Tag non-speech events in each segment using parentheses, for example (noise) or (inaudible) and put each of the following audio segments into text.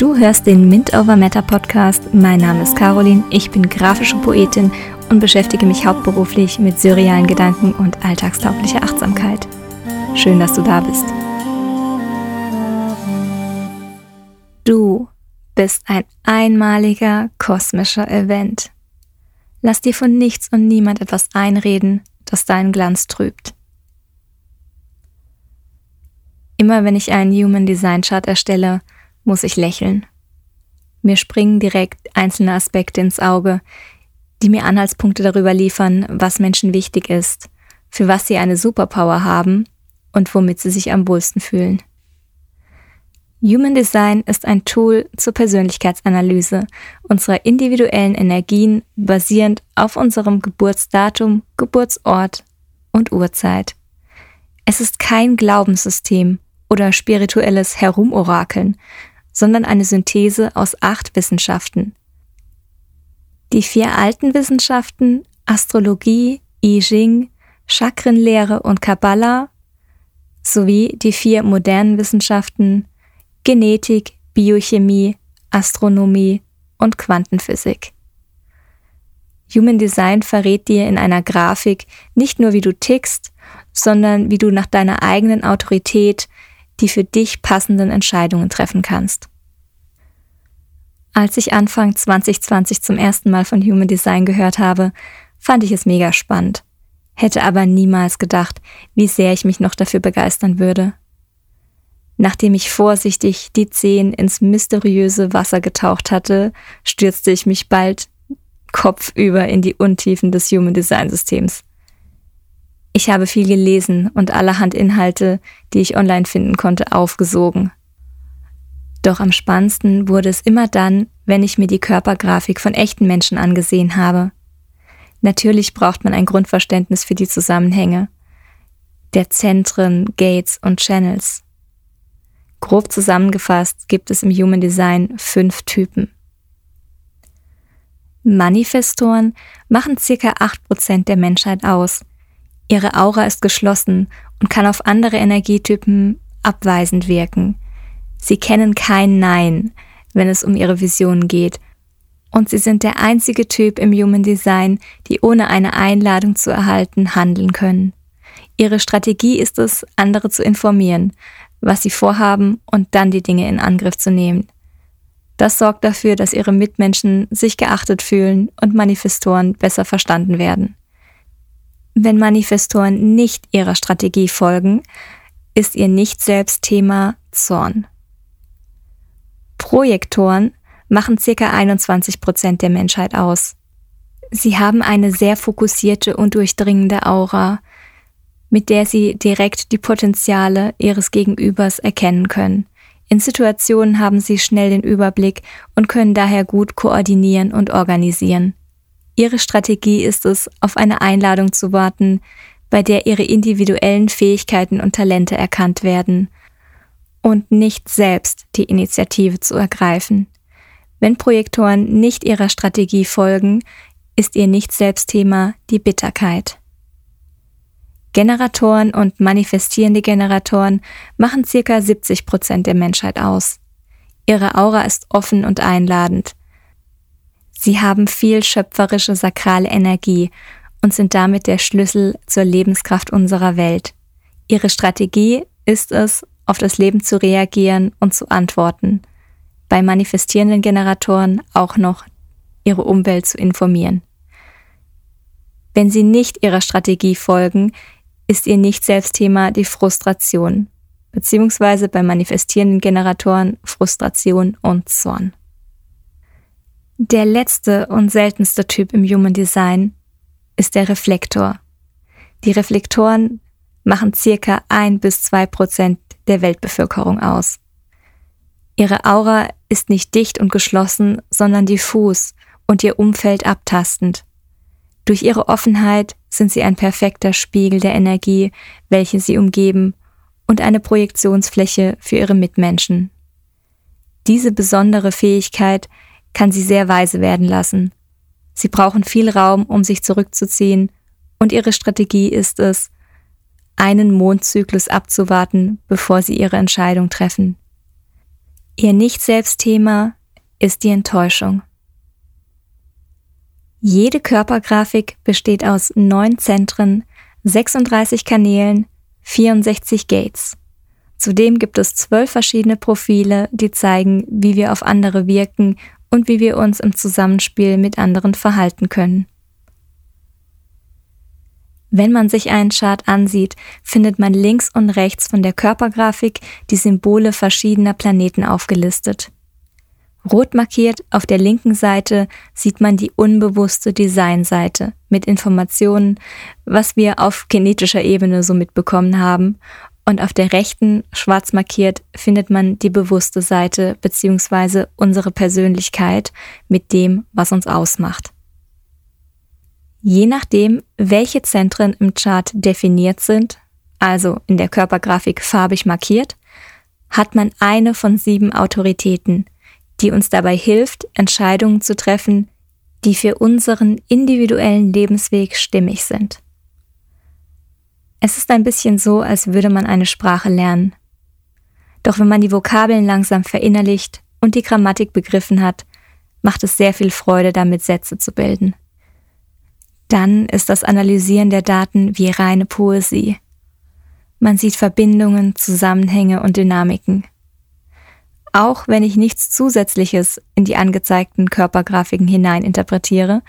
Du hörst den Mint Over Matter Podcast. Mein Name ist Caroline, ich bin grafische Poetin und beschäftige mich hauptberuflich mit surrealen Gedanken und alltagstauglicher Achtsamkeit. Schön, dass du da bist. Du bist ein einmaliger kosmischer Event. Lass dir von nichts und niemand etwas einreden, das deinen Glanz trübt. Immer wenn ich einen Human Design Chart erstelle, muss ich lächeln. Mir springen direkt einzelne Aspekte ins Auge, die mir Anhaltspunkte darüber liefern, was Menschen wichtig ist, für was sie eine Superpower haben und womit sie sich am wohlsten fühlen. Human Design ist ein Tool zur Persönlichkeitsanalyse unserer individuellen Energien basierend auf unserem Geburtsdatum, Geburtsort und Uhrzeit. Es ist kein Glaubenssystem oder spirituelles Herumorakeln, sondern eine Synthese aus acht Wissenschaften. Die vier alten Wissenschaften Astrologie, I Ching, Chakrenlehre und Kabbalah sowie die vier modernen Wissenschaften Genetik, Biochemie, Astronomie und Quantenphysik. Human Design verrät dir in einer Grafik nicht nur, wie du tickst, sondern wie du nach deiner eigenen Autorität die für dich passenden Entscheidungen treffen kannst. Als ich Anfang 2020 zum ersten Mal von Human Design gehört habe, fand ich es mega spannend, hätte aber niemals gedacht, wie sehr ich mich noch dafür begeistern würde. Nachdem ich vorsichtig die Zehen ins mysteriöse Wasser getaucht hatte, stürzte ich mich bald kopfüber in die Untiefen des Human Design Systems. Ich habe viel gelesen und allerhand Inhalte, die ich online finden konnte, aufgesogen. Doch am spannendsten wurde es immer dann, wenn ich mir die Körpergrafik von echten Menschen angesehen habe. Natürlich braucht man ein Grundverständnis für die Zusammenhänge der Zentren, Gates und Channels. Grob zusammengefasst gibt es im Human Design fünf Typen. Manifestoren machen circa 8% der Menschheit aus Ihre Aura ist geschlossen und kann auf andere Energietypen abweisend wirken. Sie kennen kein Nein, wenn es um ihre Visionen geht. Und sie sind der einzige Typ im Human Design, die ohne eine Einladung zu erhalten handeln können. Ihre Strategie ist es, andere zu informieren, was sie vorhaben und dann die Dinge in Angriff zu nehmen. Das sorgt dafür, dass ihre Mitmenschen sich geachtet fühlen und Manifestoren besser verstanden werden. Wenn Manifestoren nicht ihrer Strategie folgen, ist ihr nicht selbst Thema Zorn. Projektoren machen ca. 21 Prozent der Menschheit aus. Sie haben eine sehr fokussierte und durchdringende Aura, mit der sie direkt die Potenziale ihres Gegenübers erkennen können. In Situationen haben sie schnell den Überblick und können daher gut koordinieren und organisieren. Ihre Strategie ist es, auf eine Einladung zu warten, bei der ihre individuellen Fähigkeiten und Talente erkannt werden und nicht selbst die Initiative zu ergreifen. Wenn Projektoren nicht ihrer Strategie folgen, ist ihr Nicht-Selbst-Thema die Bitterkeit. Generatoren und manifestierende Generatoren machen circa 70 Prozent der Menschheit aus. Ihre Aura ist offen und einladend. Sie haben viel schöpferische sakrale Energie und sind damit der Schlüssel zur Lebenskraft unserer Welt. Ihre Strategie ist es, auf das Leben zu reagieren und zu antworten. Bei manifestierenden Generatoren auch noch ihre Umwelt zu informieren. Wenn sie nicht ihrer Strategie folgen, ist ihr Nicht-Selbstthema die Frustration, beziehungsweise bei manifestierenden Generatoren Frustration und Zorn. Der letzte und seltenste Typ im Human Design ist der Reflektor. Die Reflektoren machen circa ein bis zwei Prozent der Weltbevölkerung aus. Ihre Aura ist nicht dicht und geschlossen, sondern diffus und ihr Umfeld abtastend. Durch ihre Offenheit sind sie ein perfekter Spiegel der Energie, welche sie umgeben, und eine Projektionsfläche für ihre Mitmenschen. Diese besondere Fähigkeit kann sie sehr weise werden lassen. Sie brauchen viel Raum, um sich zurückzuziehen, und ihre Strategie ist es, einen Mondzyklus abzuwarten, bevor sie ihre Entscheidung treffen. Ihr Nicht-Selbst-Thema ist die Enttäuschung. Jede Körpergrafik besteht aus neun Zentren, 36 Kanälen, 64 Gates. Zudem gibt es zwölf verschiedene Profile, die zeigen, wie wir auf andere wirken und wie wir uns im Zusammenspiel mit anderen verhalten können. Wenn man sich einen Chart ansieht, findet man links und rechts von der Körpergrafik die Symbole verschiedener Planeten aufgelistet. Rot markiert auf der linken Seite sieht man die unbewusste Designseite mit Informationen, was wir auf genetischer Ebene so mitbekommen haben. Und auf der rechten, schwarz markiert, findet man die bewusste Seite bzw. unsere Persönlichkeit mit dem, was uns ausmacht. Je nachdem, welche Zentren im Chart definiert sind, also in der Körpergrafik farbig markiert, hat man eine von sieben Autoritäten, die uns dabei hilft, Entscheidungen zu treffen, die für unseren individuellen Lebensweg stimmig sind. Es ist ein bisschen so, als würde man eine Sprache lernen. Doch wenn man die Vokabeln langsam verinnerlicht und die Grammatik begriffen hat, macht es sehr viel Freude, damit Sätze zu bilden dann ist das Analysieren der Daten wie reine Poesie. Man sieht Verbindungen, Zusammenhänge und Dynamiken. Auch wenn ich nichts Zusätzliches in die angezeigten Körpergrafiken hineininterpretiere,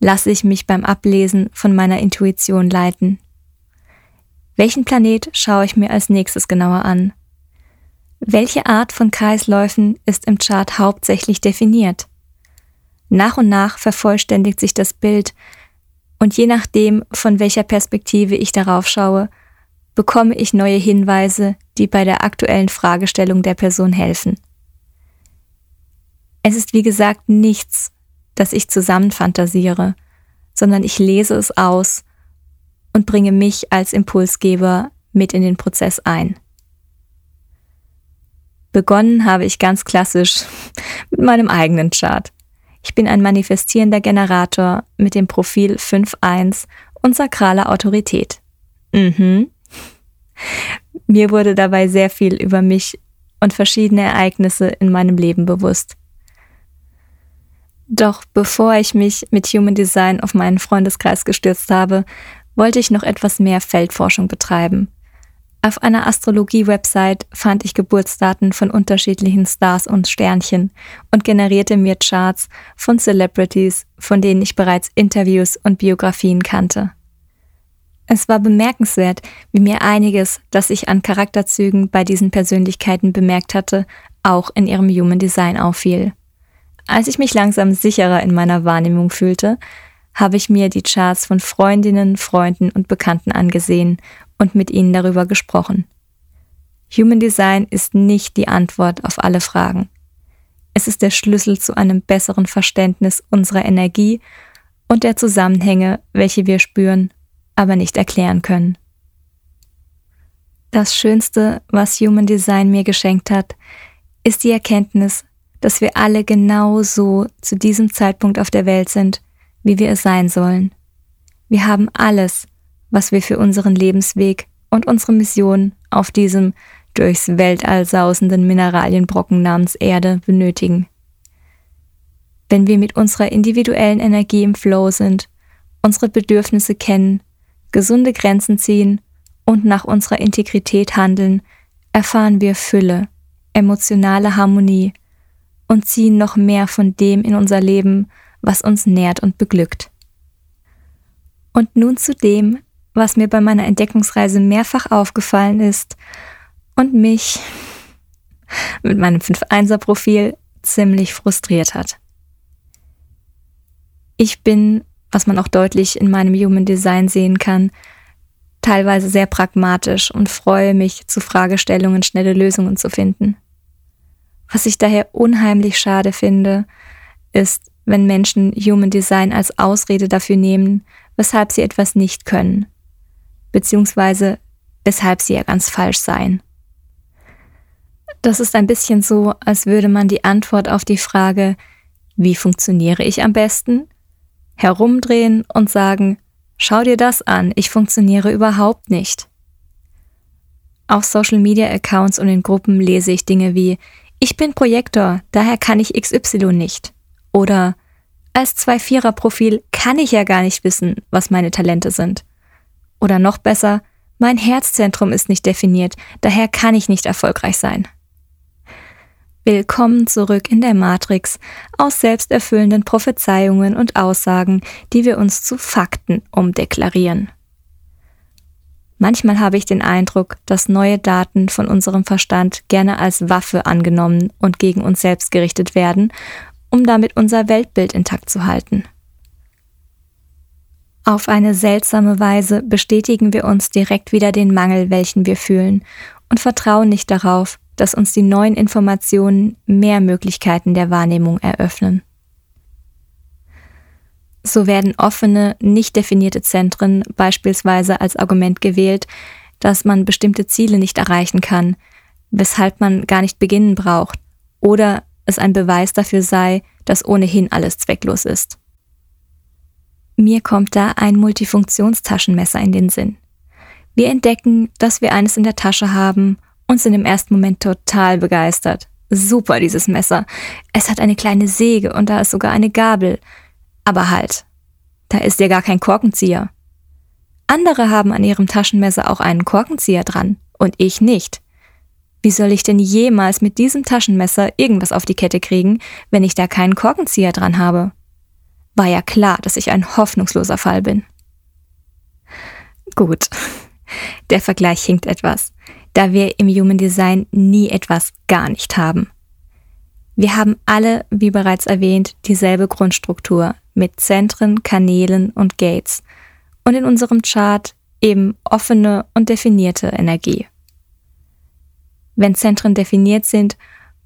lasse ich mich beim Ablesen von meiner Intuition leiten. Welchen Planet schaue ich mir als nächstes genauer an? Welche Art von Kreisläufen ist im Chart hauptsächlich definiert? Nach und nach vervollständigt sich das Bild, und je nachdem, von welcher Perspektive ich darauf schaue, bekomme ich neue Hinweise, die bei der aktuellen Fragestellung der Person helfen. Es ist wie gesagt nichts, das ich zusammenfantasiere, sondern ich lese es aus und bringe mich als Impulsgeber mit in den Prozess ein. Begonnen habe ich ganz klassisch (laughs) mit meinem eigenen Chart. Ich bin ein manifestierender Generator mit dem Profil 5.1 und sakraler Autorität. Mhm. (laughs) Mir wurde dabei sehr viel über mich und verschiedene Ereignisse in meinem Leben bewusst. Doch bevor ich mich mit Human Design auf meinen Freundeskreis gestürzt habe, wollte ich noch etwas mehr Feldforschung betreiben auf einer Astrologie-Website fand ich Geburtsdaten von unterschiedlichen Stars und Sternchen und generierte mir Charts von Celebrities, von denen ich bereits Interviews und Biografien kannte. Es war bemerkenswert, wie mir einiges, das ich an Charakterzügen bei diesen Persönlichkeiten bemerkt hatte, auch in ihrem Human Design auffiel. Als ich mich langsam sicherer in meiner Wahrnehmung fühlte, habe ich mir die Charts von Freundinnen, Freunden und Bekannten angesehen und mit ihnen darüber gesprochen. Human Design ist nicht die Antwort auf alle Fragen. Es ist der Schlüssel zu einem besseren Verständnis unserer Energie und der Zusammenhänge, welche wir spüren, aber nicht erklären können. Das Schönste, was Human Design mir geschenkt hat, ist die Erkenntnis, dass wir alle genau so zu diesem Zeitpunkt auf der Welt sind, wie wir es sein sollen. Wir haben alles, was wir für unseren Lebensweg und unsere Mission auf diesem durchs Weltall sausenden Mineralienbrocken namens Erde benötigen. Wenn wir mit unserer individuellen Energie im Flow sind, unsere Bedürfnisse kennen, gesunde Grenzen ziehen und nach unserer Integrität handeln, erfahren wir Fülle, emotionale Harmonie und ziehen noch mehr von dem in unser Leben, was uns nährt und beglückt. Und nun zu dem, was mir bei meiner Entdeckungsreise mehrfach aufgefallen ist und mich (laughs) mit meinem 5-1er-Profil ziemlich frustriert hat. Ich bin, was man auch deutlich in meinem Human Design sehen kann, teilweise sehr pragmatisch und freue mich, zu Fragestellungen schnelle Lösungen zu finden. Was ich daher unheimlich schade finde, ist, wenn Menschen Human Design als Ausrede dafür nehmen, weshalb sie etwas nicht können, beziehungsweise weshalb sie ja ganz falsch seien. Das ist ein bisschen so, als würde man die Antwort auf die Frage, wie funktioniere ich am besten, herumdrehen und sagen, schau dir das an, ich funktioniere überhaupt nicht. Auf Social Media Accounts und in Gruppen lese ich Dinge wie, ich bin Projektor, daher kann ich XY nicht. Oder als Zwei-Vierer-Profil kann ich ja gar nicht wissen, was meine Talente sind. Oder noch besser, mein Herzzentrum ist nicht definiert, daher kann ich nicht erfolgreich sein. Willkommen zurück in der Matrix aus selbsterfüllenden Prophezeiungen und Aussagen, die wir uns zu Fakten umdeklarieren. Manchmal habe ich den Eindruck, dass neue Daten von unserem Verstand gerne als Waffe angenommen und gegen uns selbst gerichtet werden, um damit unser Weltbild intakt zu halten. Auf eine seltsame Weise bestätigen wir uns direkt wieder den Mangel, welchen wir fühlen, und vertrauen nicht darauf, dass uns die neuen Informationen mehr Möglichkeiten der Wahrnehmung eröffnen. So werden offene, nicht definierte Zentren beispielsweise als Argument gewählt, dass man bestimmte Ziele nicht erreichen kann, weshalb man gar nicht beginnen braucht, oder es ein Beweis dafür sei, dass ohnehin alles zwecklos ist. Mir kommt da ein Multifunktionstaschenmesser in den Sinn. Wir entdecken, dass wir eines in der Tasche haben und sind im ersten Moment total begeistert. Super, dieses Messer. Es hat eine kleine Säge und da ist sogar eine Gabel. Aber halt, da ist ja gar kein Korkenzieher. Andere haben an ihrem Taschenmesser auch einen Korkenzieher dran und ich nicht. Wie soll ich denn jemals mit diesem Taschenmesser irgendwas auf die Kette kriegen, wenn ich da keinen Korkenzieher dran habe? War ja klar, dass ich ein hoffnungsloser Fall bin. Gut, (laughs) der Vergleich hinkt etwas, da wir im Human Design nie etwas gar nicht haben. Wir haben alle, wie bereits erwähnt, dieselbe Grundstruktur mit Zentren, Kanälen und Gates und in unserem Chart eben offene und definierte Energie. Wenn Zentren definiert sind,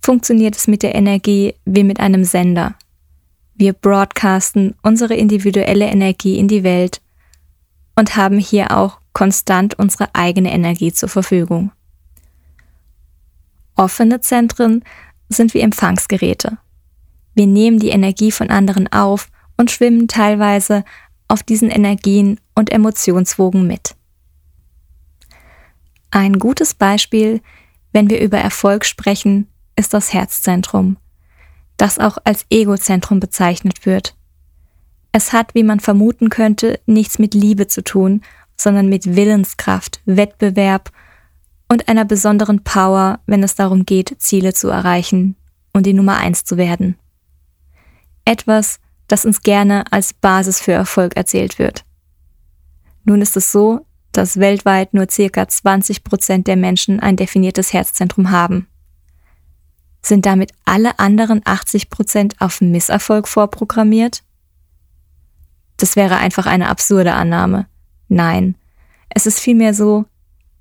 funktioniert es mit der Energie wie mit einem Sender. Wir broadcasten unsere individuelle Energie in die Welt und haben hier auch konstant unsere eigene Energie zur Verfügung. Offene Zentren sind wie Empfangsgeräte. Wir nehmen die Energie von anderen auf und schwimmen teilweise auf diesen Energien und Emotionswogen mit. Ein gutes Beispiel, wenn wir über Erfolg sprechen, ist das Herzzentrum, das auch als Egozentrum bezeichnet wird. Es hat, wie man vermuten könnte, nichts mit Liebe zu tun, sondern mit Willenskraft, Wettbewerb und einer besonderen Power, wenn es darum geht, Ziele zu erreichen und die Nummer eins zu werden. Etwas, das uns gerne als Basis für Erfolg erzählt wird. Nun ist es so, dass weltweit nur circa 20 Prozent der Menschen ein definiertes Herzzentrum haben. Sind damit alle anderen 80 Prozent auf Misserfolg vorprogrammiert? Das wäre einfach eine absurde Annahme. Nein, es ist vielmehr so,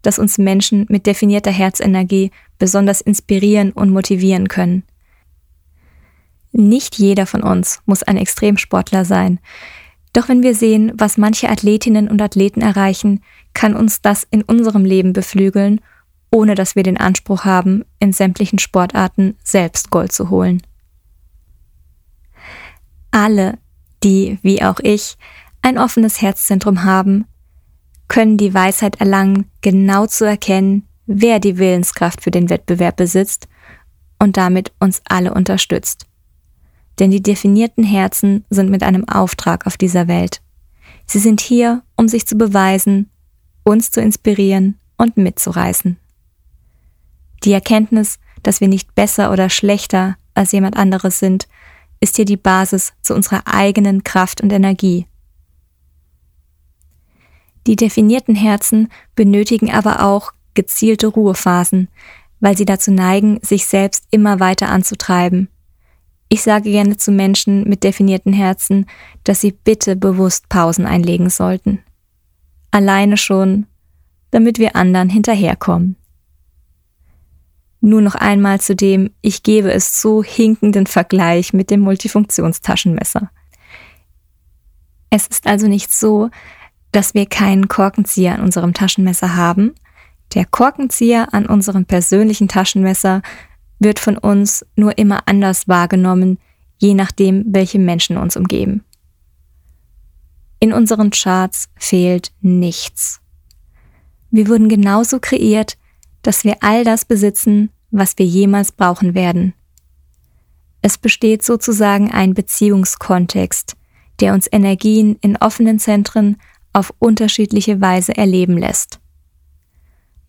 dass uns Menschen mit definierter Herzenergie besonders inspirieren und motivieren können. Nicht jeder von uns muss ein Extremsportler sein. Doch wenn wir sehen, was manche Athletinnen und Athleten erreichen, kann uns das in unserem Leben beflügeln ohne dass wir den Anspruch haben, in sämtlichen Sportarten selbst Gold zu holen. Alle, die, wie auch ich, ein offenes Herzzentrum haben, können die Weisheit erlangen, genau zu erkennen, wer die Willenskraft für den Wettbewerb besitzt und damit uns alle unterstützt. Denn die definierten Herzen sind mit einem Auftrag auf dieser Welt. Sie sind hier, um sich zu beweisen, uns zu inspirieren und mitzureißen. Die Erkenntnis, dass wir nicht besser oder schlechter als jemand anderes sind, ist hier die Basis zu unserer eigenen Kraft und Energie. Die definierten Herzen benötigen aber auch gezielte Ruhephasen, weil sie dazu neigen, sich selbst immer weiter anzutreiben. Ich sage gerne zu Menschen mit definierten Herzen, dass sie bitte bewusst Pausen einlegen sollten. Alleine schon, damit wir anderen hinterherkommen. Nur noch einmal zu dem, ich gebe es zu, hinkenden Vergleich mit dem Multifunktionstaschenmesser. Es ist also nicht so, dass wir keinen Korkenzieher an unserem Taschenmesser haben. Der Korkenzieher an unserem persönlichen Taschenmesser wird von uns nur immer anders wahrgenommen, je nachdem, welche Menschen uns umgeben. In unseren Charts fehlt nichts. Wir wurden genauso kreiert, dass wir all das besitzen, was wir jemals brauchen werden. Es besteht sozusagen ein Beziehungskontext, der uns Energien in offenen Zentren auf unterschiedliche Weise erleben lässt.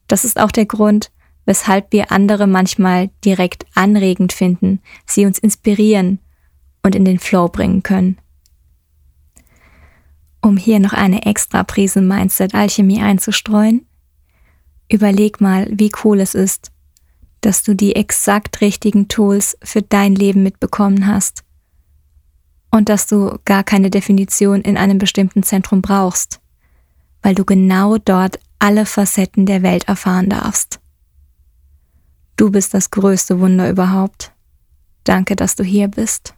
Das ist auch der Grund, weshalb wir andere manchmal direkt anregend finden, sie uns inspirieren und in den Flow bringen können. Um hier noch eine extra Prise Mindset Alchemie einzustreuen, überleg mal, wie cool es ist, dass du die exakt richtigen Tools für dein Leben mitbekommen hast und dass du gar keine Definition in einem bestimmten Zentrum brauchst, weil du genau dort alle Facetten der Welt erfahren darfst. Du bist das größte Wunder überhaupt. Danke, dass du hier bist.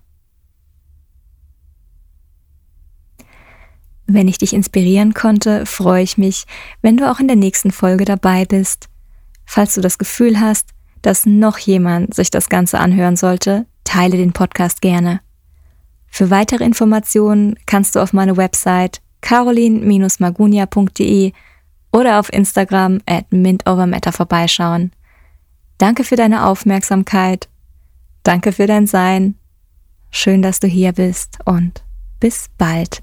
Wenn ich dich inspirieren konnte, freue ich mich, wenn du auch in der nächsten Folge dabei bist. Falls du das Gefühl hast, dass noch jemand sich das Ganze anhören sollte, teile den Podcast gerne. Für weitere Informationen kannst du auf meine Website carolin-magunia.de oder auf Instagram at mintovermatter vorbeischauen. Danke für deine Aufmerksamkeit. Danke für dein Sein. Schön, dass du hier bist und bis bald.